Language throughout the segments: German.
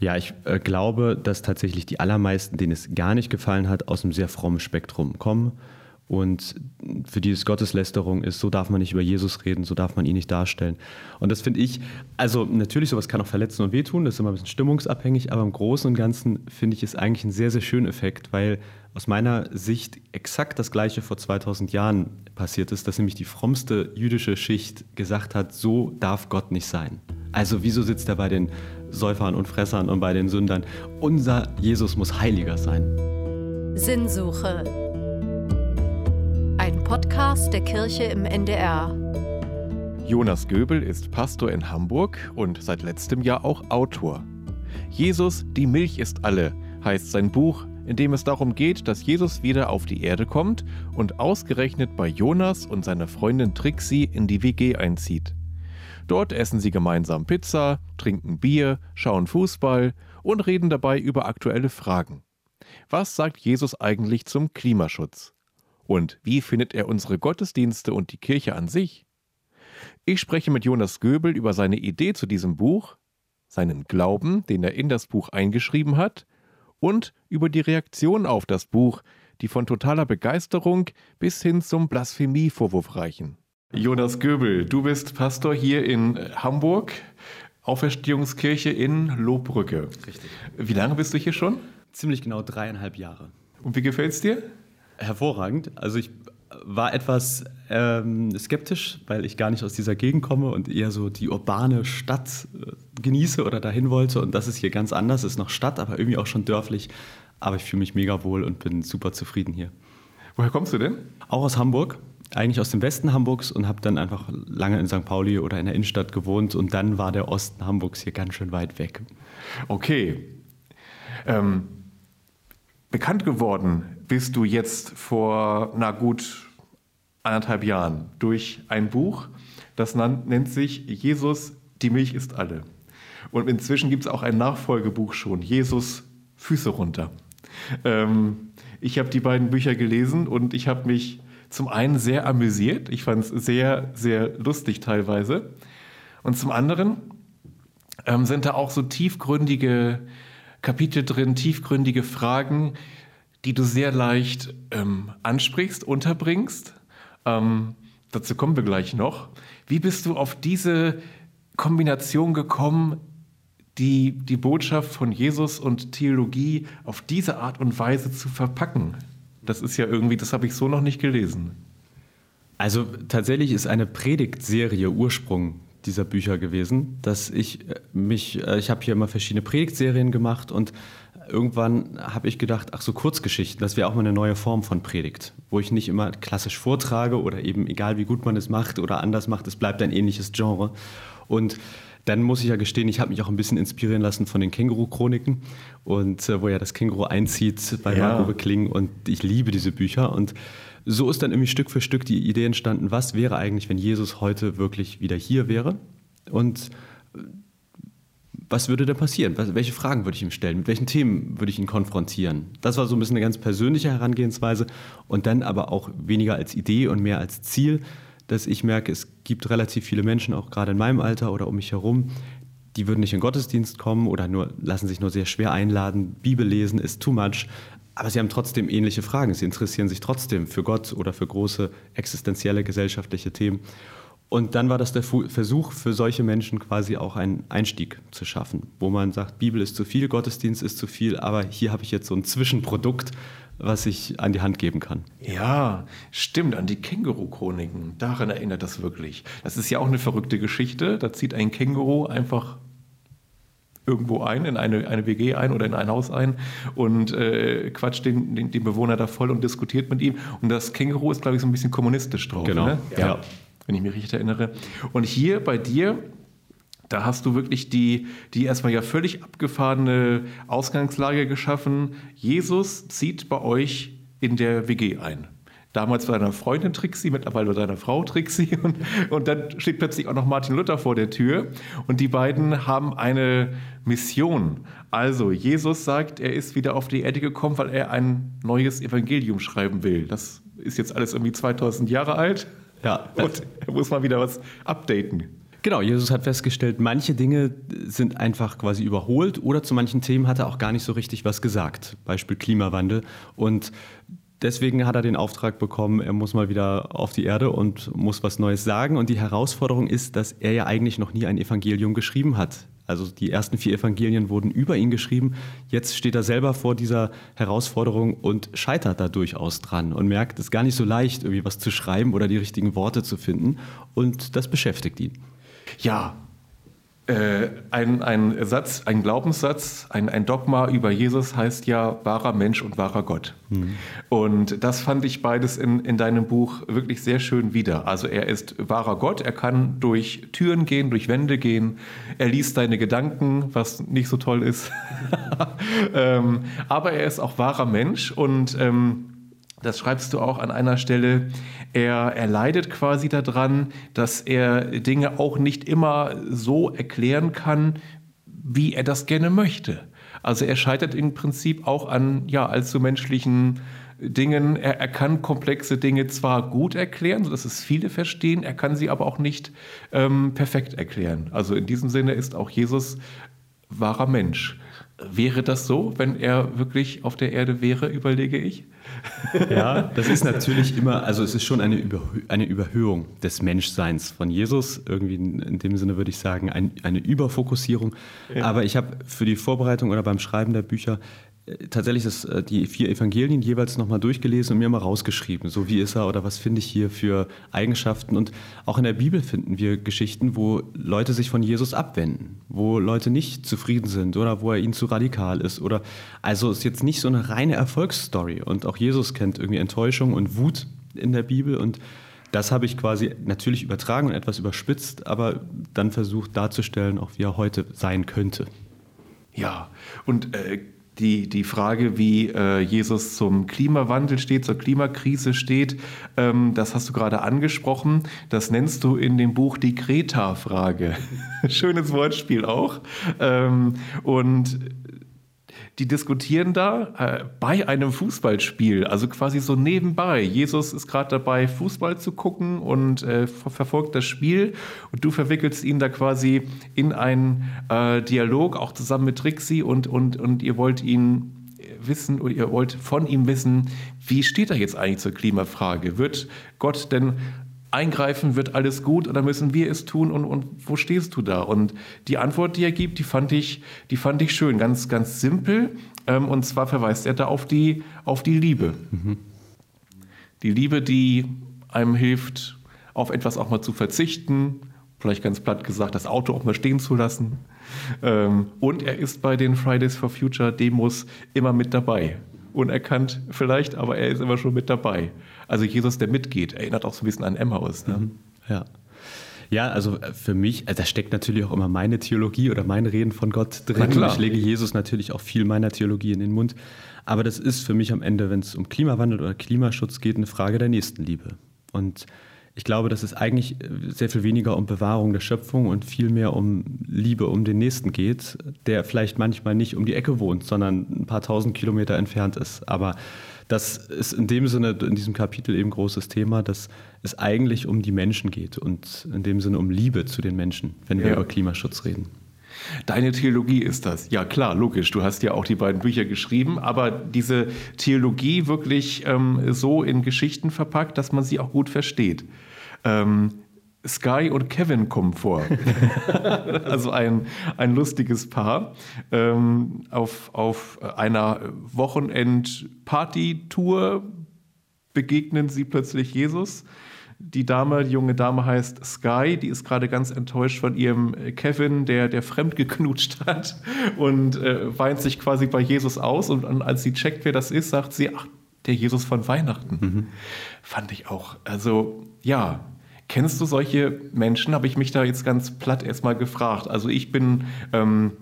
Ja, ich äh, glaube, dass tatsächlich die allermeisten, denen es gar nicht gefallen hat, aus einem sehr frommen Spektrum kommen und für die es Gotteslästerung ist, so darf man nicht über Jesus reden, so darf man ihn nicht darstellen. Und das finde ich, also natürlich, sowas kann auch verletzen und wehtun, das ist immer ein bisschen stimmungsabhängig, aber im Großen und Ganzen finde ich es eigentlich ein sehr, sehr schöner Effekt, weil aus meiner Sicht exakt das Gleiche vor 2000 Jahren passiert ist, dass nämlich die frommste jüdische Schicht gesagt hat, so darf Gott nicht sein. Also wieso sitzt er bei den Säufern und Fressern und bei den Sündern? Unser Jesus muss heiliger sein. Sinnsuche ein Podcast der Kirche im NDR. Jonas Göbel ist Pastor in Hamburg und seit letztem Jahr auch Autor. Jesus, die Milch ist alle, heißt sein Buch, in dem es darum geht, dass Jesus wieder auf die Erde kommt und ausgerechnet bei Jonas und seiner Freundin Trixie in die WG einzieht. Dort essen sie gemeinsam Pizza, trinken Bier, schauen Fußball und reden dabei über aktuelle Fragen. Was sagt Jesus eigentlich zum Klimaschutz? Und wie findet er unsere Gottesdienste und die Kirche an sich? Ich spreche mit Jonas Göbel über seine Idee zu diesem Buch, seinen Glauben, den er in das Buch eingeschrieben hat, und über die Reaktion auf das Buch, die von totaler Begeisterung bis hin zum Blasphemievorwurf reichen. Jonas Göbel, du bist Pastor hier in Hamburg, Auferstehungskirche in Lohbrücke. Richtig. Wie lange bist du hier schon? Ziemlich genau dreieinhalb Jahre. Und wie gefällt es dir? hervorragend. Also ich war etwas ähm, skeptisch, weil ich gar nicht aus dieser Gegend komme und eher so die urbane Stadt äh, genieße oder dahin wollte. Und das ist hier ganz anders, ist noch Stadt, aber irgendwie auch schon dörflich. Aber ich fühle mich mega wohl und bin super zufrieden hier. Woher kommst du denn? Auch aus Hamburg, eigentlich aus dem Westen Hamburgs und habe dann einfach lange in St. Pauli oder in der Innenstadt gewohnt und dann war der Osten Hamburgs hier ganz schön weit weg. Okay. Ähm, bekannt geworden bist du jetzt vor, na gut, anderthalb Jahren durch ein Buch, das nennt sich Jesus, die Milch ist alle. Und inzwischen gibt es auch ein Nachfolgebuch schon, Jesus, Füße runter. Ähm, ich habe die beiden Bücher gelesen und ich habe mich zum einen sehr amüsiert, ich fand es sehr, sehr lustig teilweise. Und zum anderen ähm, sind da auch so tiefgründige Kapitel drin, tiefgründige Fragen, die du sehr leicht ähm, ansprichst, unterbringst. Ähm, dazu kommen wir gleich noch. Wie bist du auf diese Kombination gekommen, die, die Botschaft von Jesus und Theologie auf diese Art und Weise zu verpacken? Das ist ja irgendwie, das habe ich so noch nicht gelesen. Also tatsächlich ist eine Predigtserie Ursprung dieser Bücher gewesen, dass ich äh, mich, äh, ich habe hier immer verschiedene Predigtserien gemacht und irgendwann habe ich gedacht, ach so Kurzgeschichten, das wäre auch mal eine neue Form von Predigt, wo ich nicht immer klassisch vortrage oder eben egal wie gut man es macht oder anders macht, es bleibt ein ähnliches Genre. Und dann muss ich ja gestehen, ich habe mich auch ein bisschen inspirieren lassen von den Känguru-Chroniken und äh, wo ja das Känguru einzieht bei ja. Marco Kling und ich liebe diese Bücher und so ist dann irgendwie Stück für Stück die Idee entstanden, was wäre eigentlich, wenn Jesus heute wirklich wieder hier wäre und was würde da passieren? welche Fragen würde ich ihm stellen? Mit welchen Themen würde ich ihn konfrontieren? Das war so ein bisschen eine ganz persönliche Herangehensweise und dann aber auch weniger als Idee und mehr als Ziel, dass ich merke, es gibt relativ viele Menschen, auch gerade in meinem Alter oder um mich herum, die würden nicht in Gottesdienst kommen oder nur, lassen sich nur sehr schwer einladen. Bibel lesen ist too much. Aber sie haben trotzdem ähnliche Fragen. Sie interessieren sich trotzdem für Gott oder für große existenzielle gesellschaftliche Themen. Und dann war das der Versuch für solche Menschen quasi auch einen Einstieg zu schaffen, wo man sagt, Bibel ist zu viel, Gottesdienst ist zu viel, aber hier habe ich jetzt so ein Zwischenprodukt, was ich an die Hand geben kann. Ja, stimmt, an die Känguru-Chroniken. Daran erinnert das wirklich. Das ist ja auch eine verrückte Geschichte. Da zieht ein Känguru einfach irgendwo ein, in eine, eine WG ein oder in ein Haus ein und äh, quatscht den, den, den Bewohner da voll und diskutiert mit ihm. Und das Känguru ist, glaube ich, so ein bisschen kommunistisch drauf. Genau. Ne? Ja. ja wenn ich mich richtig erinnere. Und hier bei dir, da hast du wirklich die, die erstmal ja völlig abgefahrene Ausgangslage geschaffen. Jesus zieht bei euch in der WG ein. Damals bei deiner Freundin Trixie, mittlerweile bei deiner Frau Trixie. Und, und dann steht plötzlich auch noch Martin Luther vor der Tür. Und die beiden haben eine Mission. Also, Jesus sagt, er ist wieder auf die Erde gekommen, weil er ein neues Evangelium schreiben will. Das ist jetzt alles irgendwie 2000 Jahre alt. Ja. Und er muss mal wieder was updaten. Genau, Jesus hat festgestellt, manche Dinge sind einfach quasi überholt oder zu manchen Themen hat er auch gar nicht so richtig was gesagt. Beispiel Klimawandel. Und deswegen hat er den Auftrag bekommen, er muss mal wieder auf die Erde und muss was Neues sagen. Und die Herausforderung ist, dass er ja eigentlich noch nie ein Evangelium geschrieben hat. Also die ersten vier Evangelien wurden über ihn geschrieben. Jetzt steht er selber vor dieser Herausforderung und scheitert da durchaus dran und merkt, es ist gar nicht so leicht, irgendwie was zu schreiben oder die richtigen Worte zu finden. Und das beschäftigt ihn. Ja, äh, ein, ein Satz, ein Glaubenssatz, ein, ein Dogma über Jesus heißt ja wahrer Mensch und wahrer Gott. Mhm. Und das fand ich beides in, in deinem Buch wirklich sehr schön wieder. Also er ist wahrer Gott, er kann durch Türen gehen, durch Wände gehen, er liest deine Gedanken, was nicht so toll ist. ähm, aber er ist auch wahrer Mensch und ähm, das schreibst du auch an einer Stelle, er, er leidet quasi daran, dass er Dinge auch nicht immer so erklären kann, wie er das gerne möchte. Also er scheitert im Prinzip auch an ja, allzu menschlichen Dingen. Er, er kann komplexe Dinge zwar gut erklären, sodass es viele verstehen, er kann sie aber auch nicht ähm, perfekt erklären. Also in diesem Sinne ist auch Jesus wahrer Mensch. Wäre das so, wenn er wirklich auf der Erde wäre, überlege ich? Ja, das ist natürlich immer, also es ist schon eine, Überhö eine Überhöhung des Menschseins von Jesus. Irgendwie in dem Sinne würde ich sagen, ein, eine Überfokussierung. Ja. Aber ich habe für die Vorbereitung oder beim Schreiben der Bücher tatsächlich das, äh, die vier Evangelien jeweils nochmal durchgelesen und mir mal rausgeschrieben. So wie ist er oder was finde ich hier für Eigenschaften. Und auch in der Bibel finden wir Geschichten, wo Leute sich von Jesus abwenden, wo Leute nicht zufrieden sind oder wo er ihnen zu radikal ist. Oder also ist jetzt nicht so eine reine Erfolgsstory. Und auch Jesus kennt irgendwie Enttäuschung und Wut in der Bibel und das habe ich quasi natürlich übertragen und etwas überspitzt, aber dann versucht darzustellen, auch wie er heute sein könnte. Ja, und äh, die, die Frage, wie äh, Jesus zum Klimawandel steht, zur Klimakrise steht, ähm, das hast du gerade angesprochen. Das nennst du in dem Buch die Kreta-Frage. Schönes Wortspiel auch. Ähm, und die diskutieren da äh, bei einem Fußballspiel, also quasi so nebenbei. Jesus ist gerade dabei, Fußball zu gucken und äh, verfolgt das Spiel und du verwickelst ihn da quasi in einen äh, Dialog, auch zusammen mit Trixie und, und, und ihr wollt ihn wissen oder ihr wollt von ihm wissen, wie steht er jetzt eigentlich zur Klimafrage? Wird Gott denn eingreifen, wird alles gut oder müssen wir es tun und, und wo stehst du da? Und die Antwort, die er gibt, die fand ich, die fand ich schön, ganz, ganz simpel. Ähm, und zwar verweist er da auf die, auf die Liebe. Mhm. Die Liebe, die einem hilft, auf etwas auch mal zu verzichten, vielleicht ganz platt gesagt, das Auto auch mal stehen zu lassen. Ähm, und er ist bei den Fridays for Future Demos immer mit dabei. Unerkannt vielleicht, aber er ist immer schon mit dabei. Also Jesus, der mitgeht, erinnert auch so ein bisschen an Emmaus. Ne? Mhm. Ja. Ja, also äh, für mich, also da steckt natürlich auch immer meine Theologie oder mein Reden von Gott drin. Ich lege Jesus natürlich auch viel meiner Theologie in den Mund. Aber das ist für mich am Ende, wenn es um Klimawandel oder Klimaschutz geht, eine Frage der Nächstenliebe. Und ich glaube, dass es eigentlich äh, sehr viel weniger um Bewahrung der Schöpfung und viel mehr um Liebe um den Nächsten geht, der vielleicht manchmal nicht um die Ecke wohnt, sondern ein paar tausend Kilometer entfernt ist. Aber das ist in dem Sinne, in diesem Kapitel eben großes Thema, dass es eigentlich um die Menschen geht und in dem Sinne um Liebe zu den Menschen, wenn wir ja. über Klimaschutz reden. Deine Theologie ist das. Ja, klar, logisch. Du hast ja auch die beiden Bücher geschrieben, aber diese Theologie wirklich ähm, so in Geschichten verpackt, dass man sie auch gut versteht. Ähm, Sky und Kevin kommen vor. also ein, ein lustiges Paar. Ähm, auf, auf einer Wochenend-Party-Tour begegnen sie plötzlich Jesus. Die Dame, die junge Dame heißt Sky, die ist gerade ganz enttäuscht von ihrem Kevin, der, der fremd geknutscht hat und äh, weint sich quasi bei Jesus aus. Und, und als sie checkt, wer das ist, sagt sie, ach, der Jesus von Weihnachten. Mhm. Fand ich auch. Also ja, Kennst du solche Menschen? Habe ich mich da jetzt ganz platt erstmal gefragt. Also ich bin ähm,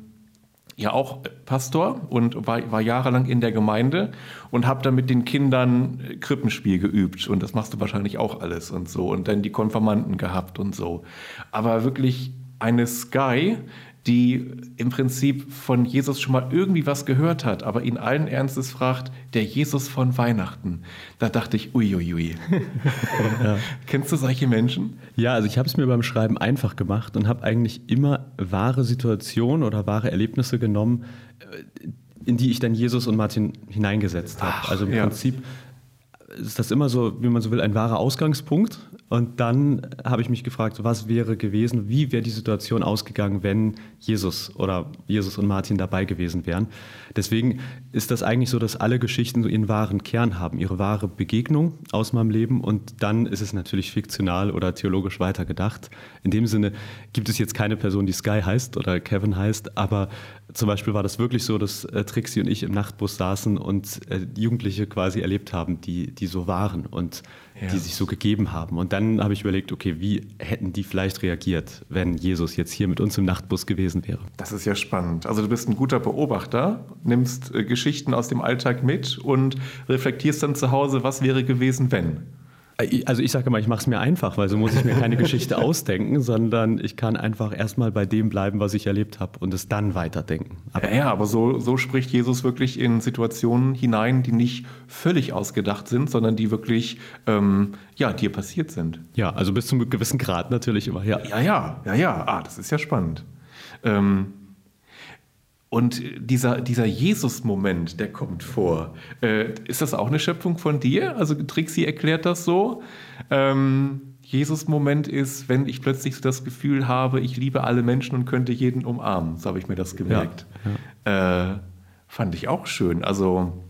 ja auch Pastor und war, war, jahrelang in der Gemeinde und habe dann mit den Kindern Krippenspiel geübt. Und das machst du wahrscheinlich auch alles und so. Und dann die Konfirmanden gehabt und so. Aber wirklich eine Sky, die im Prinzip von Jesus schon mal irgendwie was gehört hat, aber ihn allen Ernstes fragt, der Jesus von Weihnachten. Da dachte ich, uiuiui. ja. Kennst du solche Menschen? Ja, also ich habe es mir beim Schreiben einfach gemacht und habe eigentlich immer wahre Situationen oder wahre Erlebnisse genommen, äh, in die ich dann Jesus und Martin hineingesetzt habe. Also im ja. Prinzip ist das immer so, wie man so will, ein wahrer Ausgangspunkt. Und dann habe ich mich gefragt, was wäre gewesen, wie wäre die Situation ausgegangen, wenn Jesus oder Jesus und Martin dabei gewesen wären. Deswegen ist das eigentlich so, dass alle Geschichten so ihren wahren Kern haben, ihre wahre Begegnung aus meinem Leben. Und dann ist es natürlich fiktional oder theologisch weitergedacht. In dem Sinne gibt es jetzt keine Person, die Sky heißt oder Kevin heißt, aber zum Beispiel war das wirklich so, dass äh, Trixie und ich im Nachtbus saßen und äh, Jugendliche quasi erlebt haben, die, die so waren und ja. die sich so gegeben haben. Und dann habe ich überlegt, okay, wie hätten die vielleicht reagiert, wenn Jesus jetzt hier mit uns im Nachtbus gewesen wäre? Das ist ja spannend. Also du bist ein guter Beobachter, nimmst äh, Geschichten aus dem Alltag mit und reflektierst dann zu Hause, was wäre gewesen, wenn. Also ich sage mal, ich mache es mir einfach, weil so muss ich mir keine Geschichte ausdenken, sondern ich kann einfach erstmal bei dem bleiben, was ich erlebt habe und es dann weiterdenken. Aber ja, ja, aber so, so spricht Jesus wirklich in Situationen hinein, die nicht völlig ausgedacht sind, sondern die wirklich ähm, ja, dir passiert sind. Ja, also bis zu einem gewissen Grad natürlich immer, ja. Ja, ja, ja, ja. Ah, das ist ja spannend. Ähm, und dieser, dieser Jesus-Moment, der kommt vor. Äh, ist das auch eine Schöpfung von dir? Also Trixie erklärt das so. Ähm, Jesus-Moment ist, wenn ich plötzlich so das Gefühl habe, ich liebe alle Menschen und könnte jeden umarmen. So habe ich mir das gemerkt. Ja, ja. Äh, fand ich auch schön. Also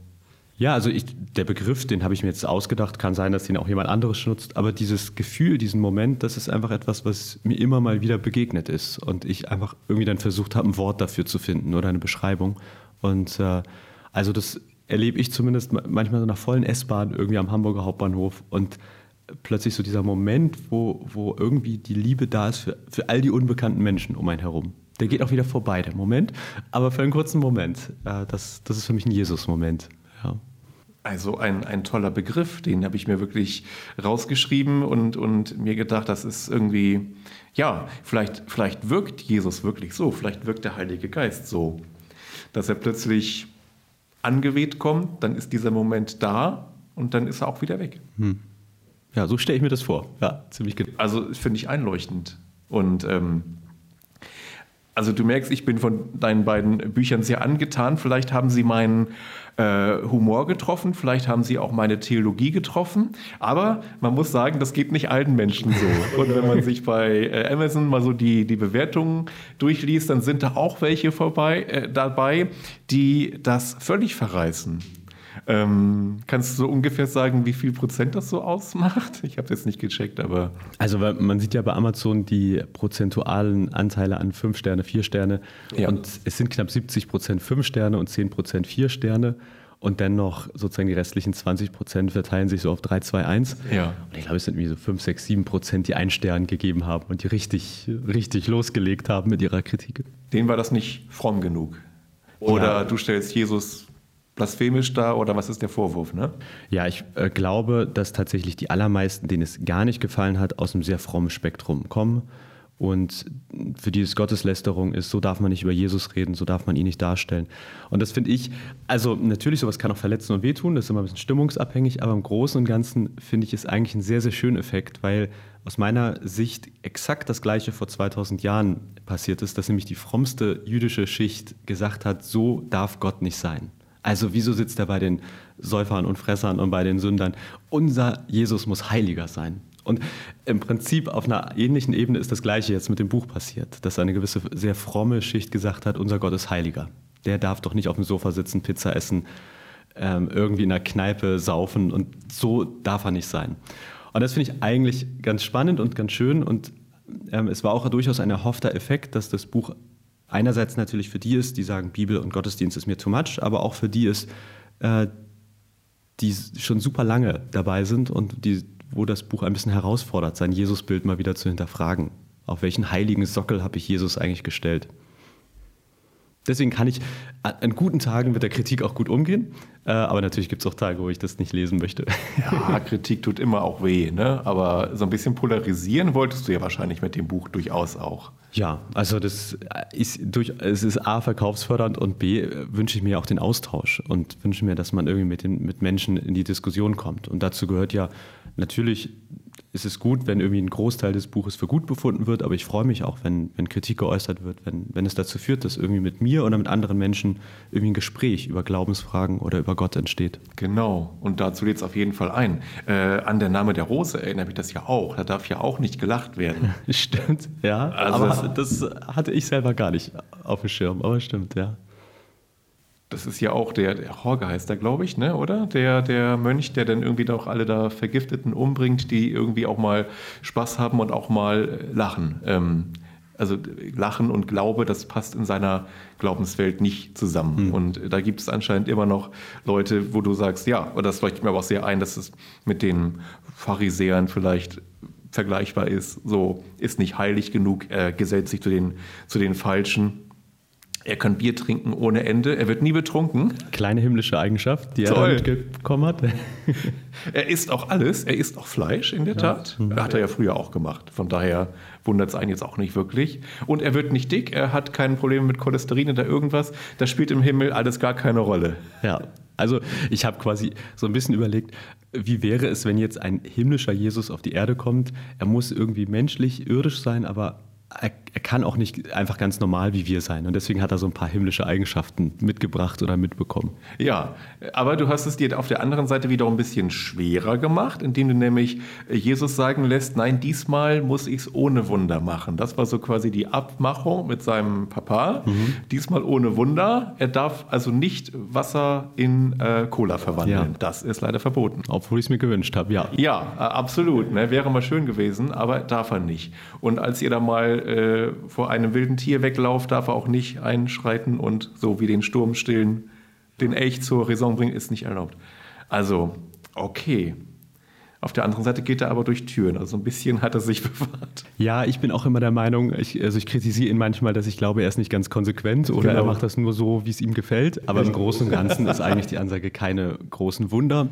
ja, also ich, der Begriff, den habe ich mir jetzt ausgedacht, kann sein, dass den auch jemand anderes nutzt, aber dieses Gefühl, diesen Moment, das ist einfach etwas, was mir immer mal wieder begegnet ist und ich einfach irgendwie dann versucht habe, ein Wort dafür zu finden oder eine Beschreibung. Und äh, also das erlebe ich zumindest manchmal so nach vollen S-Bahn irgendwie am Hamburger Hauptbahnhof und plötzlich so dieser Moment, wo, wo irgendwie die Liebe da ist für, für all die unbekannten Menschen um einen herum. Der geht auch wieder vorbei, der Moment, aber für einen kurzen Moment. Äh, das, das ist für mich ein Jesus-Moment. Ja. Also ein, ein toller Begriff, den habe ich mir wirklich rausgeschrieben und, und mir gedacht, das ist irgendwie, ja, vielleicht, vielleicht wirkt Jesus wirklich so, vielleicht wirkt der Heilige Geist so, dass er plötzlich angeweht kommt, dann ist dieser Moment da und dann ist er auch wieder weg. Hm. Ja, so stelle ich mir das vor. Ja, ziemlich genau. Also finde ich einleuchtend. Und ähm, also du merkst, ich bin von deinen beiden Büchern sehr angetan. Vielleicht haben sie meinen äh, Humor getroffen, vielleicht haben sie auch meine Theologie getroffen. Aber man muss sagen, das geht nicht allen Menschen so. Und wenn man sich bei äh, Amazon mal so die, die Bewertungen durchliest, dann sind da auch welche vorbei, äh, dabei, die das völlig verreißen. Ähm, kannst du so ungefähr sagen, wie viel Prozent das so ausmacht? Ich habe jetzt nicht gecheckt, aber. Also man sieht ja bei Amazon die prozentualen Anteile an 5 Sterne, 4 Sterne. Ja. Und es sind knapp 70 Prozent 5 Sterne und 10 Prozent 4 Sterne. Und dennoch sozusagen die restlichen 20 Prozent verteilen sich so auf 3, 2, 1. Ja. Und ich glaube, es sind irgendwie so 5, 6, 7 Prozent, die einen Stern gegeben haben und die richtig, richtig losgelegt haben mit ihrer Kritik. Denen war das nicht fromm genug. Oder ja. du stellst Jesus blasphemisch da oder was ist der Vorwurf? Ne? Ja, ich äh, glaube, dass tatsächlich die allermeisten, denen es gar nicht gefallen hat, aus einem sehr frommen Spektrum kommen. Und für die es Gotteslästerung ist, so darf man nicht über Jesus reden, so darf man ihn nicht darstellen. Und das finde ich, also natürlich, sowas kann auch verletzen und wehtun, das ist immer ein bisschen stimmungsabhängig, aber im Großen und Ganzen finde ich es eigentlich einen sehr, sehr schönen Effekt, weil aus meiner Sicht exakt das Gleiche vor 2000 Jahren passiert ist, dass nämlich die frommste jüdische Schicht gesagt hat, so darf Gott nicht sein. Also wieso sitzt er bei den Säufern und Fressern und bei den Sündern? Unser Jesus muss heiliger sein. Und im Prinzip auf einer ähnlichen Ebene ist das Gleiche jetzt mit dem Buch passiert, dass eine gewisse sehr fromme Schicht gesagt hat, unser Gott ist heiliger. Der darf doch nicht auf dem Sofa sitzen, Pizza essen, ähm, irgendwie in einer Kneipe saufen und so darf er nicht sein. Und das finde ich eigentlich ganz spannend und ganz schön und ähm, es war auch durchaus ein erhoffter Effekt, dass das Buch einerseits natürlich für die ist, die sagen, Bibel und Gottesdienst ist mir too much, aber auch für die ist, äh, die schon super lange dabei sind und die, wo das Buch ein bisschen herausfordert, sein Jesusbild mal wieder zu hinterfragen. Auf welchen heiligen Sockel habe ich Jesus eigentlich gestellt? Deswegen kann ich an guten Tagen mit der Kritik auch gut umgehen. Äh, aber natürlich gibt es auch Tage, wo ich das nicht lesen möchte. Ja, Kritik tut immer auch weh, ne? Aber so ein bisschen polarisieren wolltest du ja wahrscheinlich mit dem Buch durchaus auch. Ja, also das ist durch, es ist A, verkaufsfördernd und B, wünsche ich mir auch den Austausch und wünsche mir, dass man irgendwie mit, den, mit Menschen in die Diskussion kommt. Und dazu gehört ja natürlich ist es gut, wenn irgendwie ein Großteil des Buches für gut befunden wird, aber ich freue mich auch, wenn, wenn Kritik geäußert wird, wenn, wenn es dazu führt, dass irgendwie mit mir oder mit anderen Menschen irgendwie ein Gespräch über Glaubensfragen oder über Gott entsteht. Genau, und dazu lädt es auf jeden Fall ein. Äh, an der Name der Rose erinnert mich das ja auch. Da darf ja auch nicht gelacht werden. stimmt, ja. Also aber das, das hatte ich selber gar nicht auf dem Schirm, aber stimmt, ja. Das ist ja auch der, der Horge heißt der, glaube ich, ne? oder? Der, der Mönch, der dann irgendwie doch alle da Vergifteten umbringt, die irgendwie auch mal Spaß haben und auch mal lachen. Ähm, also Lachen und Glaube, das passt in seiner Glaubenswelt nicht zusammen. Mhm. Und da gibt es anscheinend immer noch Leute, wo du sagst, ja, und das leuchtet mir aber auch sehr ein, dass es mit den Pharisäern vielleicht vergleichbar ist. So ist nicht heilig genug, er gesellt sich zu den, zu den Falschen. Er kann Bier trinken ohne Ende. Er wird nie betrunken. Kleine himmlische Eigenschaft, die Toll. er mitbekommen hat. er isst auch alles. Er isst auch Fleisch, in der ja. Tat. Mhm. Hat er ja früher auch gemacht. Von daher wundert es einen jetzt auch nicht wirklich. Und er wird nicht dick. Er hat keine Probleme mit Cholesterin oder irgendwas. Das spielt im Himmel alles gar keine Rolle. Ja. Also ich habe quasi so ein bisschen überlegt, wie wäre es, wenn jetzt ein himmlischer Jesus auf die Erde kommt? Er muss irgendwie menschlich, irdisch sein, aber er, er, kann auch nicht einfach ganz normal wie wir sein. Und deswegen hat er so ein paar himmlische Eigenschaften mitgebracht oder mitbekommen. Ja, aber du hast es dir auf der anderen Seite wiederum ein bisschen schwerer gemacht, indem du nämlich Jesus sagen lässt, nein, diesmal muss ich es ohne Wunder machen. Das war so quasi die Abmachung mit seinem Papa. Mhm. Diesmal ohne Wunder. Er darf also nicht Wasser in äh, Cola verwandeln. Ja. Das ist leider verboten. Obwohl ich es mir gewünscht habe, ja. Ja, äh, absolut. Ne? Wäre mal schön gewesen, aber darf er nicht. Und als ihr da mal äh, vor einem wilden Tier weglauft, darf er auch nicht einschreiten und so wie den Sturm stillen, den Elch zur Raison bringen, ist nicht erlaubt. Also, okay. Auf der anderen Seite geht er aber durch Türen. Also ein bisschen hat er sich bewahrt. Ja, ich bin auch immer der Meinung, ich, also ich kritisiere ihn manchmal, dass ich glaube, er ist nicht ganz konsequent oder genau. er macht das nur so, wie es ihm gefällt. Aber im Großen und Ganzen ist eigentlich die Ansage keine großen Wunder,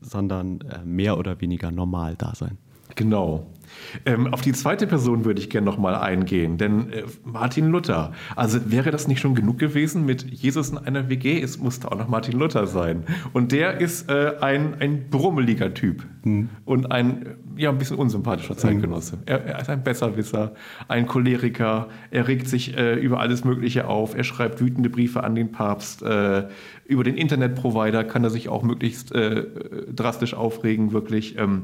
sondern äh, mehr oder weniger normal da sein. Genau. Ähm, auf die zweite Person würde ich gerne nochmal eingehen, denn äh, Martin Luther. Also wäre das nicht schon genug gewesen mit Jesus in einer WG? Es musste auch noch Martin Luther sein. Und der ist äh, ein, ein brummeliger Typ und ein ja, ein bisschen unsympathischer Zeitgenosse. Er, er, ist ein Besserwisser, ein Choleriker, er regt sich äh, über alles Mögliche auf, er schreibt wütende Briefe an den Papst. Äh, über den Internetprovider kann er sich auch möglichst äh, drastisch aufregen, wirklich. Ähm,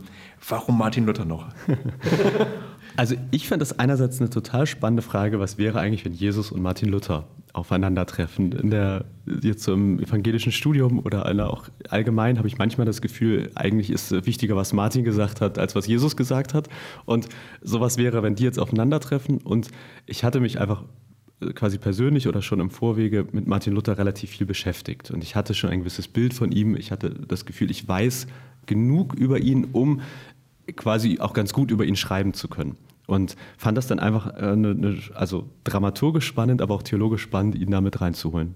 warum Martin Luther noch? Also ich fand das einerseits eine total spannende Frage, was wäre eigentlich, wenn Jesus und Martin Luther aufeinandertreffen. In der, jetzt so im evangelischen Studium oder auch allgemein habe ich manchmal das Gefühl, eigentlich ist wichtiger, was Martin gesagt hat, als was Jesus gesagt hat. Und sowas wäre, wenn die jetzt aufeinandertreffen. Und ich hatte mich einfach quasi persönlich oder schon im Vorwege mit Martin Luther relativ viel beschäftigt. Und ich hatte schon ein gewisses Bild von ihm. Ich hatte das Gefühl, ich weiß genug über ihn, um quasi auch ganz gut über ihn schreiben zu können. Und fand das dann einfach eine, eine, also dramaturgisch spannend, aber auch theologisch spannend, ihn damit reinzuholen.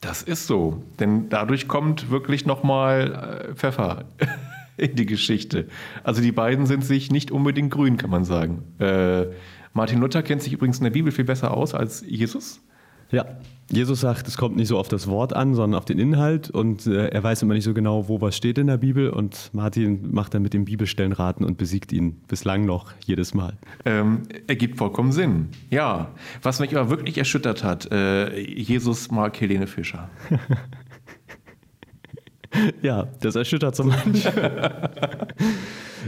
Das ist so, denn dadurch kommt wirklich nochmal äh, Pfeffer in die Geschichte. Also die beiden sind sich nicht unbedingt grün, kann man sagen. Äh, Martin Luther kennt sich übrigens in der Bibel viel besser aus als Jesus. Ja, Jesus sagt, es kommt nicht so auf das Wort an, sondern auf den Inhalt und äh, er weiß immer nicht so genau, wo was steht in der Bibel und Martin macht dann mit dem Bibelstellen raten und besiegt ihn bislang noch jedes Mal. Ähm, ergibt vollkommen Sinn. Ja, was mich aber wirklich erschüttert hat, äh, Jesus mag Helene Fischer. ja, das erschüttert so manche.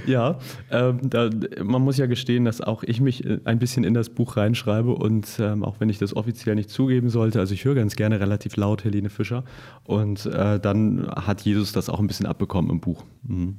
Ja, ähm, da, man muss ja gestehen, dass auch ich mich äh, ein bisschen in das Buch reinschreibe und ähm, auch wenn ich das offiziell nicht zugeben sollte, also ich höre ganz gerne relativ laut Helene Fischer und äh, dann hat Jesus das auch ein bisschen abbekommen im Buch. Mhm.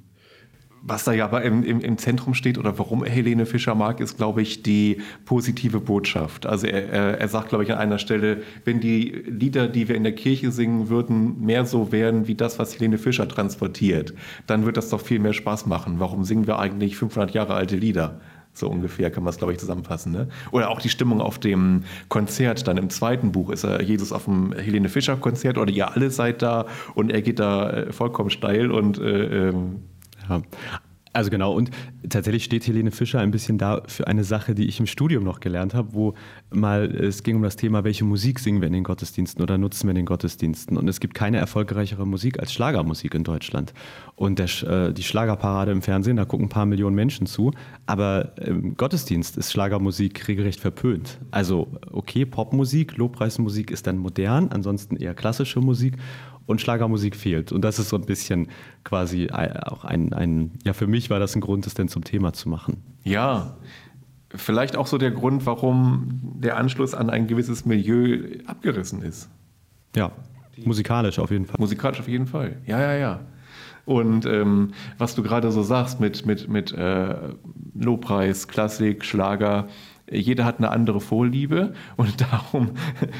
Was da ja aber im, im, im, Zentrum steht oder warum er Helene Fischer mag, ist, glaube ich, die positive Botschaft. Also er, er, sagt, glaube ich, an einer Stelle, wenn die Lieder, die wir in der Kirche singen würden, mehr so wären wie das, was Helene Fischer transportiert, dann wird das doch viel mehr Spaß machen. Warum singen wir eigentlich 500 Jahre alte Lieder? So ungefähr kann man es, glaube ich, zusammenfassen. Ne? Oder auch die Stimmung auf dem Konzert. Dann im zweiten Buch ist er Jesus auf dem Helene Fischer Konzert oder ihr alle seid da und er geht da äh, vollkommen steil und äh, ähm ja. Also genau, und tatsächlich steht Helene Fischer ein bisschen da für eine Sache, die ich im Studium noch gelernt habe, wo mal es ging um das Thema, welche Musik singen wir in den Gottesdiensten oder nutzen wir in den Gottesdiensten. Und es gibt keine erfolgreichere Musik als Schlagermusik in Deutschland. Und der, äh, die Schlagerparade im Fernsehen, da gucken ein paar Millionen Menschen zu, aber im Gottesdienst ist Schlagermusik regelrecht verpönt. Also okay, Popmusik, Lobpreismusik ist dann modern, ansonsten eher klassische Musik und Schlagermusik fehlt. Und das ist so ein bisschen quasi auch ein, ein, ja, für mich war das ein Grund, es denn zum Thema zu machen. Ja, vielleicht auch so der Grund, warum der Anschluss an ein gewisses Milieu abgerissen ist. Ja, musikalisch auf jeden Fall. Musikalisch auf jeden Fall, ja, ja, ja. Und ähm, was du gerade so sagst mit, mit, mit äh, Lobpreis, Klassik, Schlager, jeder hat eine andere Vorliebe und darum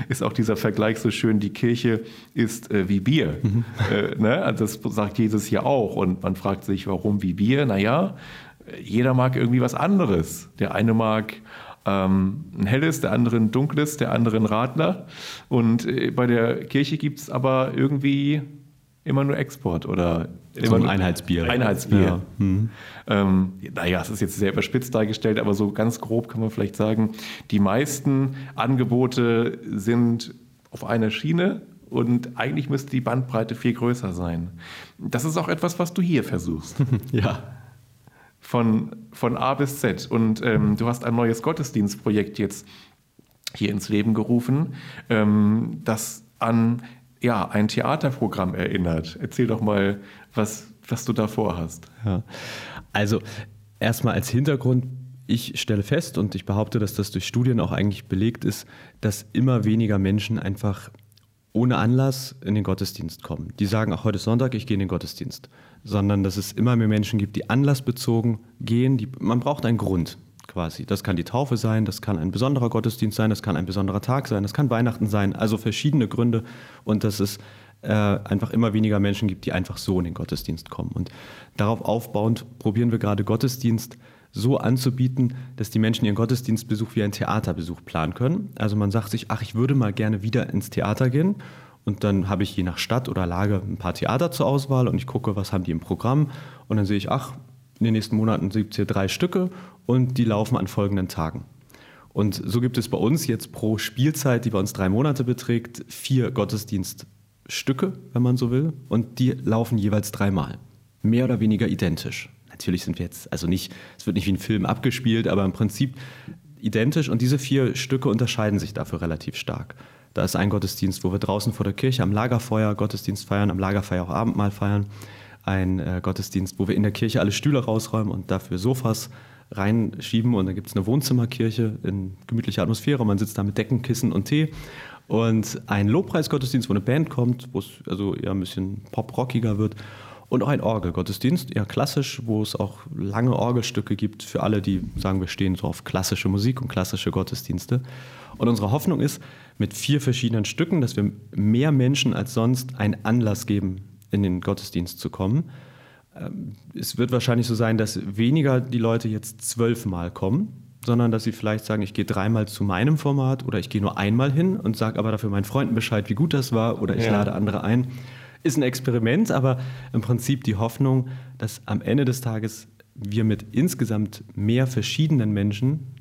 ist auch dieser Vergleich so schön, die Kirche ist äh, wie Bier. Mhm. Äh, ne? Also das sagt Jesus hier auch und man fragt sich, warum wie Bier? Naja, jeder mag irgendwie was anderes. Der eine mag ähm, ein helles, der andere ein dunkles, der andere ein Radler und äh, bei der Kirche gibt es aber irgendwie immer nur Export oder so ein Einheitsbier. Einheitsbier. Ja. Mhm. Ähm, naja, es ist jetzt sehr überspitzt dargestellt, aber so ganz grob kann man vielleicht sagen, die meisten Angebote sind auf einer Schiene und eigentlich müsste die Bandbreite viel größer sein. Das ist auch etwas, was du hier versuchst. ja. Von, von A bis Z. Und ähm, du hast ein neues Gottesdienstprojekt jetzt hier ins Leben gerufen, ähm, das an ja, ein Theaterprogramm erinnert. Erzähl doch mal, was, was du da vorhast. Ja. Also erstmal als Hintergrund, ich stelle fest und ich behaupte, dass das durch Studien auch eigentlich belegt ist, dass immer weniger Menschen einfach ohne Anlass in den Gottesdienst kommen. Die sagen, auch heute ist Sonntag, ich gehe in den Gottesdienst. Sondern dass es immer mehr Menschen gibt, die anlassbezogen gehen. Die, man braucht einen Grund quasi. Das kann die Taufe sein, das kann ein besonderer Gottesdienst sein, das kann ein besonderer Tag sein, das kann Weihnachten sein. Also verschiedene Gründe. Und dass es äh, einfach immer weniger Menschen gibt, die einfach so in den Gottesdienst kommen. Und darauf aufbauend probieren wir gerade Gottesdienst so anzubieten, dass die Menschen ihren Gottesdienstbesuch wie einen Theaterbesuch planen können. Also man sagt sich, ach, ich würde mal gerne wieder ins Theater gehen. Und dann habe ich je nach Stadt oder Lage ein paar Theater zur Auswahl und ich gucke, was haben die im Programm. Und dann sehe ich, ach, in den nächsten Monaten gibt es hier drei Stücke und die laufen an folgenden Tagen. Und so gibt es bei uns jetzt pro Spielzeit, die bei uns drei Monate beträgt, vier Gottesdienststücke, wenn man so will. Und die laufen jeweils dreimal. Mehr oder weniger identisch. Natürlich sind wir jetzt, also nicht, es wird nicht wie ein Film abgespielt, aber im Prinzip identisch. Und diese vier Stücke unterscheiden sich dafür relativ stark. Da ist ein Gottesdienst, wo wir draußen vor der Kirche am Lagerfeuer Gottesdienst feiern, am Lagerfeuer auch Abendmahl feiern ein äh, Gottesdienst, wo wir in der Kirche alle Stühle rausräumen und dafür Sofas reinschieben. Und dann gibt es eine Wohnzimmerkirche in gemütlicher Atmosphäre. Man sitzt da mit Decken, Kissen und Tee. Und ein Lobpreisgottesdienst, wo eine Band kommt, wo es also eher ein bisschen pop-rockiger wird. Und auch ein Orgelgottesdienst, eher klassisch, wo es auch lange Orgelstücke gibt für alle, die sagen, wir stehen so auf klassische Musik und klassische Gottesdienste. Und unsere Hoffnung ist, mit vier verschiedenen Stücken, dass wir mehr Menschen als sonst einen Anlass geben, in den Gottesdienst zu kommen. Ähm, es wird wahrscheinlich so sein, dass weniger die Leute jetzt zwölfmal kommen, sondern dass sie vielleicht sagen, ich gehe dreimal zu meinem Format oder ich gehe nur einmal hin und sage aber dafür meinen Freunden Bescheid, wie gut das war oder ich ja. lade andere ein. Ist ein Experiment, aber im Prinzip die Hoffnung, dass am Ende des Tages wir mit insgesamt mehr verschiedenen Menschen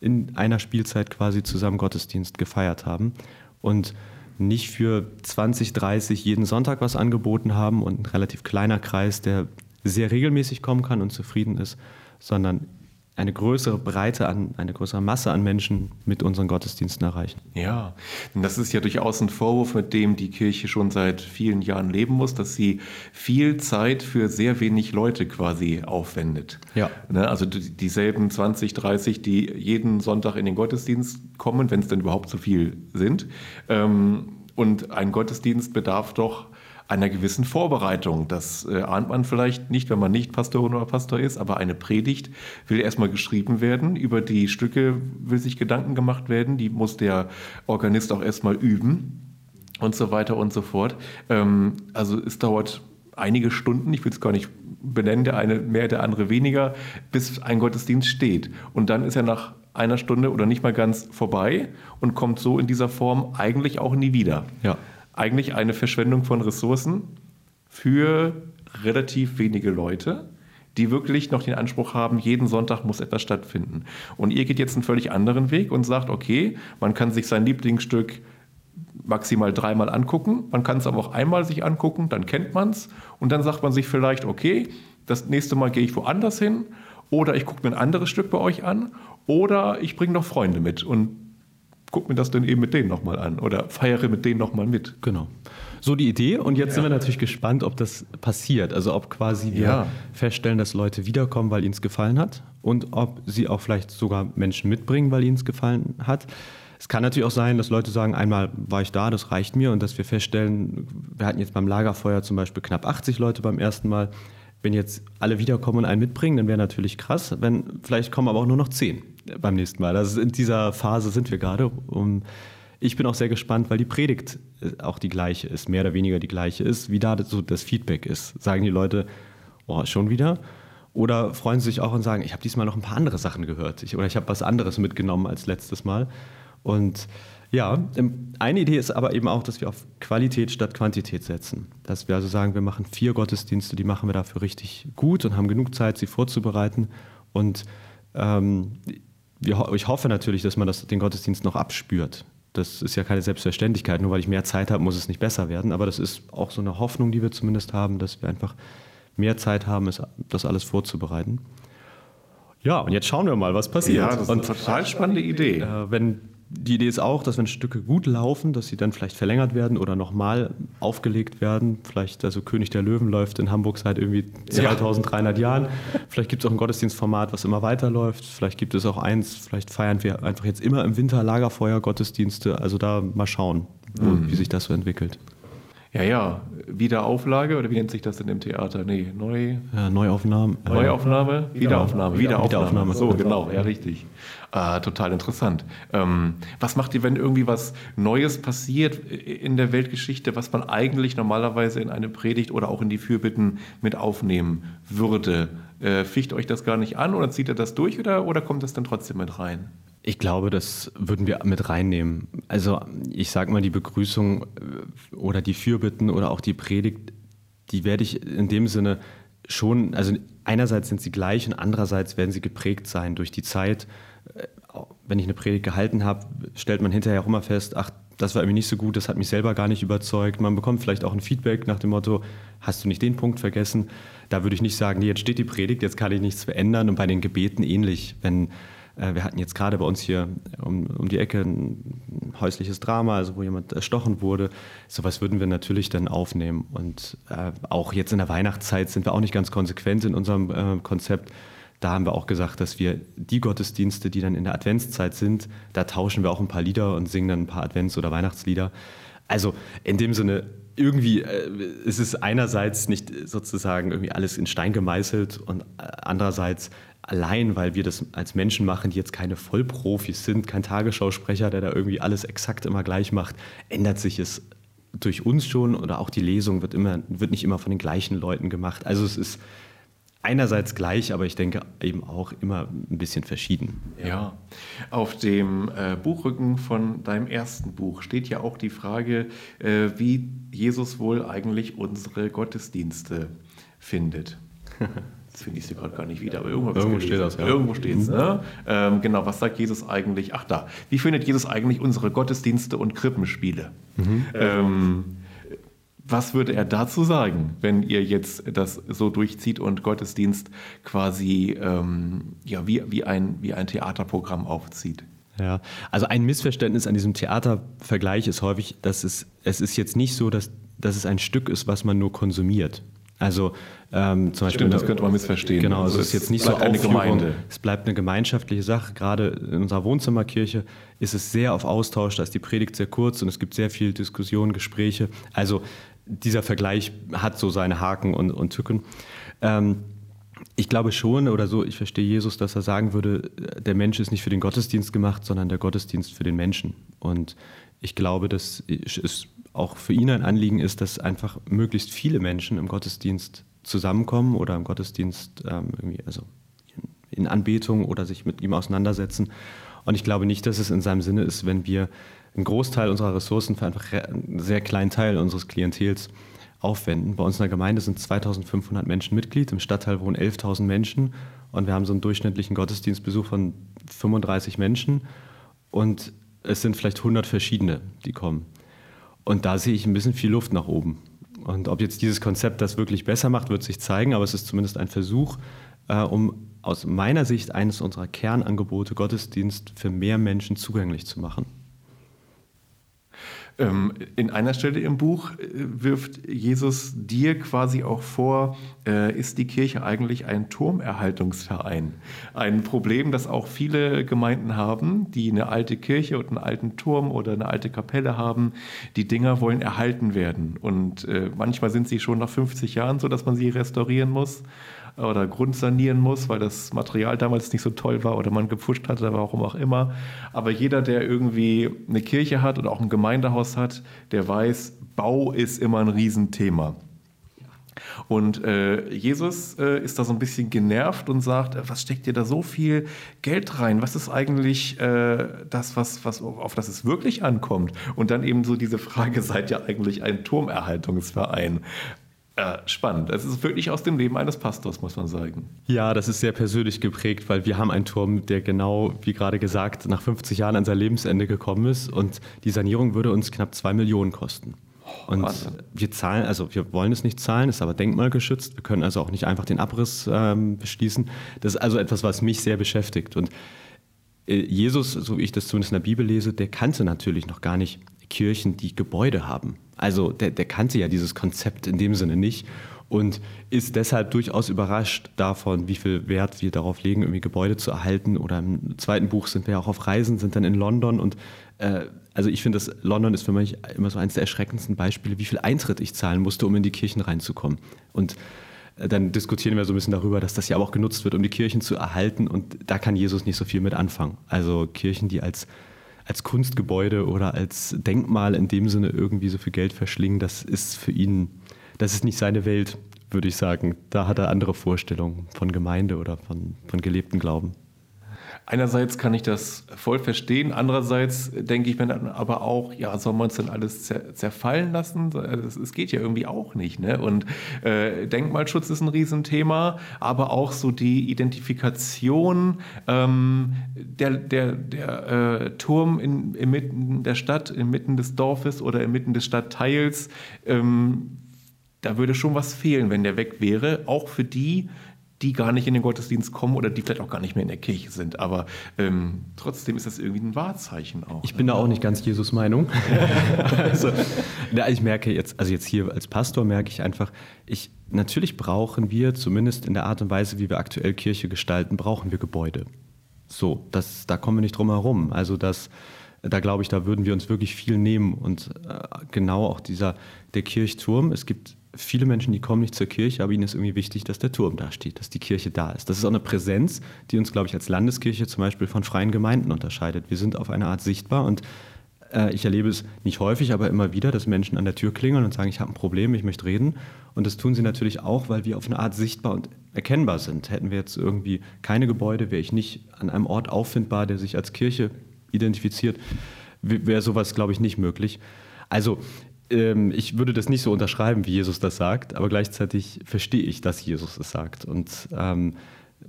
in einer Spielzeit quasi zusammen Gottesdienst gefeiert haben. Und nicht für 20, 30 jeden Sonntag was angeboten haben und ein relativ kleiner Kreis, der sehr regelmäßig kommen kann und zufrieden ist, sondern eine größere Breite an, eine größere Masse an Menschen mit unseren Gottesdiensten erreichen. Ja, das ist ja durchaus ein Vorwurf, mit dem die Kirche schon seit vielen Jahren leben muss, dass sie viel Zeit für sehr wenig Leute quasi aufwendet. Ja. Ne, also dieselben 20, 30, die jeden Sonntag in den Gottesdienst kommen, wenn es denn überhaupt so viel sind. Ähm, und ein Gottesdienst bedarf doch einer gewissen Vorbereitung. Das äh, ahnt man vielleicht nicht, wenn man nicht Pastorin oder Pastor ist, aber eine Predigt will erstmal geschrieben werden, über die Stücke will sich Gedanken gemacht werden, die muss der Organist auch erstmal üben und so weiter und so fort. Ähm, also es dauert einige Stunden, ich will es gar nicht benennt der eine mehr, der andere weniger, bis ein Gottesdienst steht. Und dann ist er nach einer Stunde oder nicht mal ganz vorbei und kommt so in dieser Form eigentlich auch nie wieder. Ja. Eigentlich eine Verschwendung von Ressourcen für relativ wenige Leute, die wirklich noch den Anspruch haben, jeden Sonntag muss etwas stattfinden. Und ihr geht jetzt einen völlig anderen Weg und sagt, okay, man kann sich sein Lieblingsstück maximal dreimal angucken, man kann es aber auch einmal sich angucken, dann kennt man es und dann sagt man sich vielleicht, okay, das nächste Mal gehe ich woanders hin oder ich gucke mir ein anderes Stück bei euch an oder ich bringe noch Freunde mit und gucke mir das dann eben mit denen nochmal an oder feiere mit denen nochmal mit. Genau. So die Idee. Und jetzt ja. sind wir natürlich gespannt, ob das passiert. Also ob quasi wir ja. feststellen, dass Leute wiederkommen, weil ihnen es gefallen hat und ob sie auch vielleicht sogar Menschen mitbringen, weil ihnen es gefallen hat. Es kann natürlich auch sein, dass Leute sagen, einmal war ich da, das reicht mir und dass wir feststellen, wir hatten jetzt beim Lagerfeuer zum Beispiel knapp 80 Leute beim ersten Mal. Wenn jetzt alle wiederkommen und einen mitbringen, dann wäre natürlich krass. Wenn, vielleicht kommen aber auch nur noch zehn beim nächsten Mal. Also in dieser Phase sind wir gerade. Um, ich bin auch sehr gespannt, weil die Predigt äh, auch die gleiche ist, mehr oder weniger die gleiche ist, wie da so das Feedback ist. Sagen die Leute, oh, schon wieder? Oder freuen sie sich auch und sagen, ich habe diesmal noch ein paar andere Sachen gehört ich, oder ich habe was anderes mitgenommen als letztes Mal. Und ja, eine Idee ist aber eben auch, dass wir auf Qualität statt Quantität setzen. Dass wir also sagen, wir machen vier Gottesdienste, die machen wir dafür richtig gut und haben genug Zeit, sie vorzubereiten. Und ähm, wir, ich hoffe natürlich, dass man das, den Gottesdienst noch abspürt. Das ist ja keine Selbstverständlichkeit. Nur weil ich mehr Zeit habe, muss es nicht besser werden. Aber das ist auch so eine Hoffnung, die wir zumindest haben, dass wir einfach mehr Zeit haben, das alles vorzubereiten. Ja, und jetzt schauen wir mal, was passiert. Ja, das ist eine und, total spannende Idee. Äh, wenn die Idee ist auch, dass wenn Stücke gut laufen, dass sie dann vielleicht verlängert werden oder nochmal aufgelegt werden. Vielleicht, also König der Löwen läuft in Hamburg seit irgendwie 2300 ja. Jahren. Vielleicht gibt es auch ein Gottesdienstformat, was immer weiterläuft. Vielleicht gibt es auch eins, vielleicht feiern wir einfach jetzt immer im Winter Lagerfeuer Gottesdienste. Also da mal schauen, wo, mhm. wie sich das so entwickelt. Ja, ja, Wiederauflage oder wie nennt sich das denn im Theater? Nee, neu. Ja, Neuaufnahme. Neuaufnahme? Wiederaufnahme. Wiederaufnahme. Wiederaufnahme. So, genau, ja, richtig. Äh, total interessant. Ähm, was macht ihr, wenn irgendwie was Neues passiert in der Weltgeschichte, was man eigentlich normalerweise in eine Predigt oder auch in die Fürbitten mit aufnehmen würde? Äh, ficht euch das gar nicht an oder zieht ihr das durch oder, oder kommt das dann trotzdem mit rein? Ich glaube, das würden wir mit reinnehmen. Also ich sage mal, die Begrüßung äh, oder die Fürbitten oder auch die Predigt, die werde ich in dem Sinne schon, also einerseits sind sie gleich und andererseits werden sie geprägt sein durch die Zeit. Äh, wenn ich eine Predigt gehalten habe, stellt man hinterher auch immer fest, ach, das war irgendwie nicht so gut, das hat mich selber gar nicht überzeugt. Man bekommt vielleicht auch ein Feedback nach dem Motto, hast du nicht den Punkt vergessen? Da würde ich nicht sagen, nee, jetzt steht die Predigt, jetzt kann ich nichts verändern. Und bei den Gebeten ähnlich, wenn äh, wir hatten jetzt gerade bei uns hier um, um, die Ecke ein häusliches Drama, also wo jemand erstochen wurde. Sowas würden wir natürlich dann aufnehmen. Und äh, auch jetzt in der Weihnachtszeit sind wir auch nicht ganz konsequent in unserem äh, Konzept. Da haben wir auch gesagt, dass wir die Gottesdienste, die dann in der Adventszeit sind, da tauschen wir auch ein paar Lieder und singen dann ein paar Advents- oder Weihnachtslieder. Also in dem Sinne, irgendwie äh, ist es einerseits nicht sozusagen irgendwie alles in Stein gemeißelt und äh, andererseits allein, weil wir das als Menschen machen, die jetzt keine Vollprofis sind, kein Tagesschausprecher, der da irgendwie alles exakt immer gleich macht, ändert sich es durch uns schon oder auch die Lesung wird, immer, wird nicht immer von den gleichen Leuten gemacht. Also es ist einerseits gleich, aber ich denke eben auch immer ein bisschen verschieden. Ja, auf dem äh, Buchrücken von deinem ersten Buch steht ja auch die Frage, äh, wie Jesus wohl eigentlich unsere Gottesdienste findet. Das finde ich sie gerade gar nicht wieder, aber irgendwo, irgendwo steht das. Ja. Irgendwo steht es. Ne? Ähm, genau, was sagt Jesus eigentlich? Ach da, wie findet Jesus eigentlich unsere Gottesdienste und Krippenspiele? Mhm. Ähm, was würde er dazu sagen, wenn ihr jetzt das so durchzieht und Gottesdienst quasi ähm, ja, wie, wie, ein, wie ein Theaterprogramm aufzieht? Ja, also ein Missverständnis an diesem Theatervergleich ist häufig, dass es, es ist jetzt nicht so, dass, dass es ein Stück ist, was man nur konsumiert. Also ähm, zum Beispiel. Stimmt, das könnte man missverstehen. Genau, also, also es ist jetzt nicht so eine Gemeinde. Es bleibt eine gemeinschaftliche Sache. Gerade in unserer Wohnzimmerkirche ist es sehr auf Austausch. Da ist die Predigt sehr kurz und es gibt sehr viel Diskussion, Gespräche. Also dieser Vergleich hat so seine Haken und, und Tücken. Ähm, ich glaube schon oder so, ich verstehe Jesus, dass er sagen würde, der Mensch ist nicht für den Gottesdienst gemacht, sondern der Gottesdienst für den Menschen. Und ich glaube, dass es auch für ihn ein Anliegen ist, dass einfach möglichst viele Menschen im Gottesdienst zusammenkommen oder im Gottesdienst ähm, also in Anbetung oder sich mit ihm auseinandersetzen. Und ich glaube nicht, dass es in seinem Sinne ist, wenn wir einen Großteil unserer Ressourcen für einfach einen sehr kleinen Teil unseres Klientels aufwenden. Bei uns in der Gemeinde sind 2500 Menschen Mitglied, im Stadtteil wohnen 11.000 Menschen und wir haben so einen durchschnittlichen Gottesdienstbesuch von 35 Menschen und es sind vielleicht 100 verschiedene, die kommen. Und da sehe ich ein bisschen viel Luft nach oben. Und ob jetzt dieses Konzept das wirklich besser macht, wird sich zeigen, aber es ist zumindest ein Versuch, äh, um aus meiner Sicht eines unserer Kernangebote Gottesdienst für mehr Menschen zugänglich zu machen. Ähm, in einer Stelle im Buch äh, wirft Jesus dir quasi auch vor, äh, ist die Kirche eigentlich ein Turmerhaltungsverein? Ein Problem, das auch viele Gemeinden haben, die eine alte Kirche und einen alten Turm oder eine alte Kapelle haben. Die Dinger wollen erhalten werden. Und äh, manchmal sind sie schon nach 50 Jahren so, dass man sie restaurieren muss oder grundsanieren muss, weil das Material damals nicht so toll war oder man gepfuscht hatte, warum auch immer. Aber jeder, der irgendwie eine Kirche hat oder auch ein Gemeindehaus hat, der weiß, Bau ist immer ein Riesenthema. Und äh, Jesus äh, ist da so ein bisschen genervt und sagt, äh, was steckt dir da so viel Geld rein? Was ist eigentlich äh, das, was, was, auf das es wirklich ankommt? Und dann eben so diese Frage, seid ihr eigentlich ein Turmerhaltungsverein? Äh, spannend. Es ist wirklich aus dem Leben eines Pastors, muss man sagen. Ja, das ist sehr persönlich geprägt, weil wir haben einen Turm, der genau, wie gerade gesagt, nach 50 Jahren an sein Lebensende gekommen ist und die Sanierung würde uns knapp zwei Millionen kosten. Und Wahnsinn. wir zahlen, also wir wollen es nicht zahlen, ist aber denkmalgeschützt. Wir können also auch nicht einfach den Abriss ähm, beschließen. Das ist also etwas, was mich sehr beschäftigt. Und Jesus, so wie ich das zumindest in der Bibel lese, der kannte natürlich noch gar nicht Kirchen, die Gebäude haben. Also der, der kannte ja dieses Konzept in dem Sinne nicht und ist deshalb durchaus überrascht davon, wie viel Wert wir darauf legen, irgendwie Gebäude zu erhalten. Oder im zweiten Buch sind wir ja auch auf Reisen, sind dann in London und äh, also ich finde, London ist für mich immer so eines der erschreckendsten Beispiele, wie viel Eintritt ich zahlen musste, um in die Kirchen reinzukommen. Und äh, dann diskutieren wir so ein bisschen darüber, dass das ja auch genutzt wird, um die Kirchen zu erhalten. Und da kann Jesus nicht so viel mit anfangen. Also Kirchen, die als als Kunstgebäude oder als Denkmal in dem Sinne irgendwie so viel Geld verschlingen, das ist für ihn, das ist nicht seine Welt, würde ich sagen. Da hat er andere Vorstellungen von Gemeinde oder von, von gelebten Glauben. Einerseits kann ich das voll verstehen, andererseits denke ich mir dann aber auch, ja, soll man es denn alles zerfallen lassen? Es geht ja irgendwie auch nicht. Ne? Und äh, Denkmalschutz ist ein Riesenthema, aber auch so die Identifikation, ähm, der, der, der äh, Turm in, inmitten der Stadt, inmitten des Dorfes oder inmitten des Stadtteils, ähm, da würde schon was fehlen, wenn der weg wäre, auch für die, die gar nicht in den Gottesdienst kommen oder die vielleicht auch gar nicht mehr in der Kirche sind. Aber ähm, trotzdem ist das irgendwie ein Wahrzeichen auch. Ich bin da auch nicht ganz Jesus Meinung. also, ja, ich merke jetzt, also jetzt hier als Pastor merke ich einfach, ich, natürlich brauchen wir, zumindest in der Art und Weise, wie wir aktuell Kirche gestalten, brauchen wir Gebäude. So, das, da kommen wir nicht drum herum. Also das, da glaube ich, da würden wir uns wirklich viel nehmen. Und äh, genau auch dieser, der Kirchturm, es gibt viele Menschen, die kommen nicht zur Kirche, aber ihnen ist irgendwie wichtig, dass der Turm da steht, dass die Kirche da ist. Das ist auch eine Präsenz, die uns, glaube ich, als Landeskirche zum Beispiel von freien Gemeinden unterscheidet. Wir sind auf eine Art sichtbar und äh, ich erlebe es nicht häufig, aber immer wieder, dass Menschen an der Tür klingeln und sagen, ich habe ein Problem, ich möchte reden. Und das tun sie natürlich auch, weil wir auf eine Art sichtbar und erkennbar sind. Hätten wir jetzt irgendwie keine Gebäude, wäre ich nicht an einem Ort auffindbar, der sich als Kirche identifiziert, wäre sowas, glaube ich, nicht möglich. Also ähm, ich würde das nicht so unterschreiben, wie Jesus das sagt, aber gleichzeitig verstehe ich, dass Jesus es sagt. Und ähm,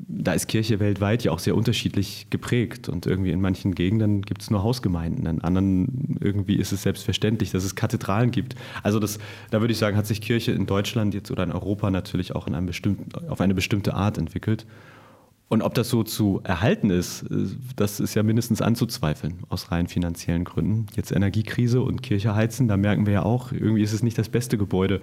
da ist Kirche weltweit ja auch sehr unterschiedlich geprägt und irgendwie in manchen Gegenden gibt es nur Hausgemeinden, in anderen irgendwie ist es selbstverständlich, dass es Kathedralen gibt. Also das, da würde ich sagen, hat sich Kirche in Deutschland jetzt oder in Europa natürlich auch in einem bestimmten, auf eine bestimmte Art entwickelt. Und ob das so zu erhalten ist, äh, das ist ja mindestens anzuzweifeln, aus rein finanziellen Gründen. Jetzt Energiekrise und Kirche heizen, da merken wir ja auch, irgendwie ist es nicht das beste Gebäude,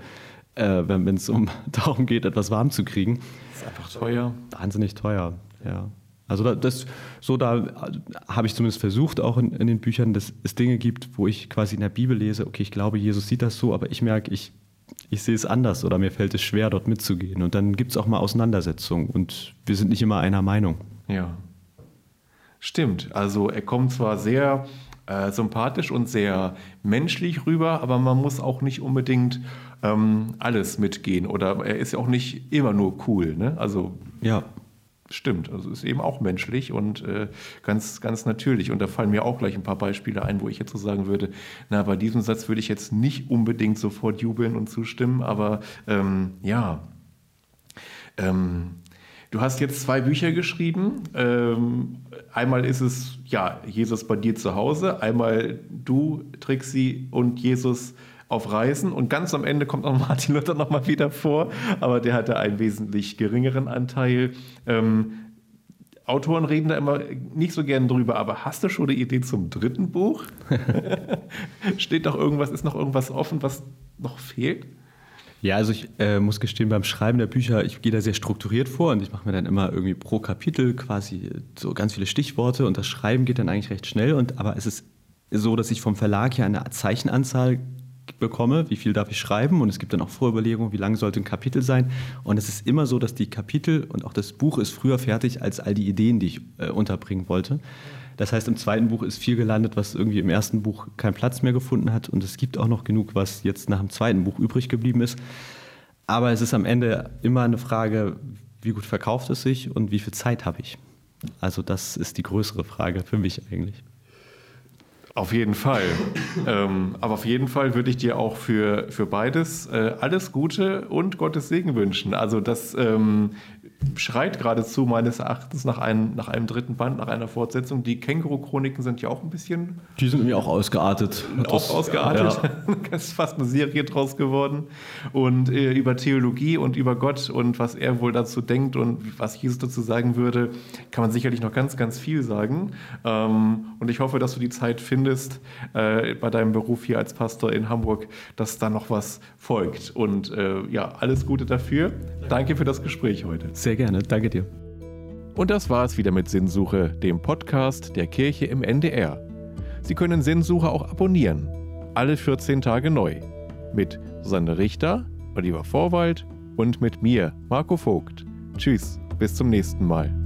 äh, wenn es um darum geht, etwas warm zu kriegen. Das ist einfach teuer. Wahnsinnig teuer, ja. Also das, so da habe ich zumindest versucht, auch in, in den Büchern, dass es Dinge gibt, wo ich quasi in der Bibel lese, okay, ich glaube, Jesus sieht das so, aber ich merke, ich ich sehe es anders oder mir fällt es schwer, dort mitzugehen. Und dann gibt es auch mal Auseinandersetzungen und wir sind nicht immer einer Meinung. Ja. Stimmt. Also er kommt zwar sehr äh, sympathisch und sehr menschlich rüber, aber man muss auch nicht unbedingt ähm, alles mitgehen. Oder er ist ja auch nicht immer nur cool. Ne? Also ja. Stimmt, also ist eben auch menschlich und äh, ganz, ganz natürlich. Und da fallen mir auch gleich ein paar Beispiele ein, wo ich jetzt so sagen würde, na, bei diesem Satz würde ich jetzt nicht unbedingt sofort jubeln und zustimmen, aber ähm, ja. Ähm, Du hast jetzt zwei Bücher geschrieben. Ähm, einmal ist es ja Jesus bei dir zu Hause, einmal du, Trixie und Jesus auf Reisen und ganz am Ende kommt auch Martin Luther nochmal wieder vor, aber der hatte einen wesentlich geringeren Anteil. Ähm, Autoren reden da immer nicht so gern drüber, aber hast du schon eine Idee zum dritten Buch? Steht doch irgendwas, ist noch irgendwas offen, was noch fehlt? Ja, also ich äh, muss gestehen, beim Schreiben der Bücher, ich gehe da sehr strukturiert vor und ich mache mir dann immer irgendwie pro Kapitel quasi so ganz viele Stichworte und das Schreiben geht dann eigentlich recht schnell. Und, aber es ist so, dass ich vom Verlag ja eine Zeichenanzahl bekomme, wie viel darf ich schreiben und es gibt dann auch Vorüberlegungen, wie lang sollte ein Kapitel sein. Und es ist immer so, dass die Kapitel und auch das Buch ist früher fertig als all die Ideen, die ich äh, unterbringen wollte. Das heißt, im zweiten Buch ist viel gelandet, was irgendwie im ersten Buch keinen Platz mehr gefunden hat. Und es gibt auch noch genug, was jetzt nach dem zweiten Buch übrig geblieben ist. Aber es ist am Ende immer eine Frage, wie gut verkauft es sich und wie viel Zeit habe ich. Also das ist die größere Frage für mich eigentlich. Auf jeden Fall. ähm, aber auf jeden Fall würde ich dir auch für, für beides äh, alles Gute und Gottes Segen wünschen. Also das ähm, schreit geradezu meines Erachtens nach einem, nach einem dritten Band, nach einer Fortsetzung. Die Känguru-Chroniken sind ja auch ein bisschen. Die sind mir auch ausgeartet. Auch ausgeartet. Ja. es ist fast eine Serie draus geworden. Und äh, über Theologie und über Gott und was er wohl dazu denkt und was Jesus dazu sagen würde, kann man sicherlich noch ganz, ganz viel sagen. Ähm, und ich hoffe, dass du die Zeit findest äh, bei deinem Beruf hier als Pastor in Hamburg, dass da noch was folgt. Und äh, ja, alles Gute dafür. Danke für das Gespräch heute. Sehr gerne, danke dir. Und das war es wieder mit Sinnsuche, dem Podcast der Kirche im NDR. Sie können Sinnsuche auch abonnieren. Alle 14 Tage neu. Mit Susanne Richter, Oliver Vorwald und mit mir, Marco Vogt. Tschüss, bis zum nächsten Mal.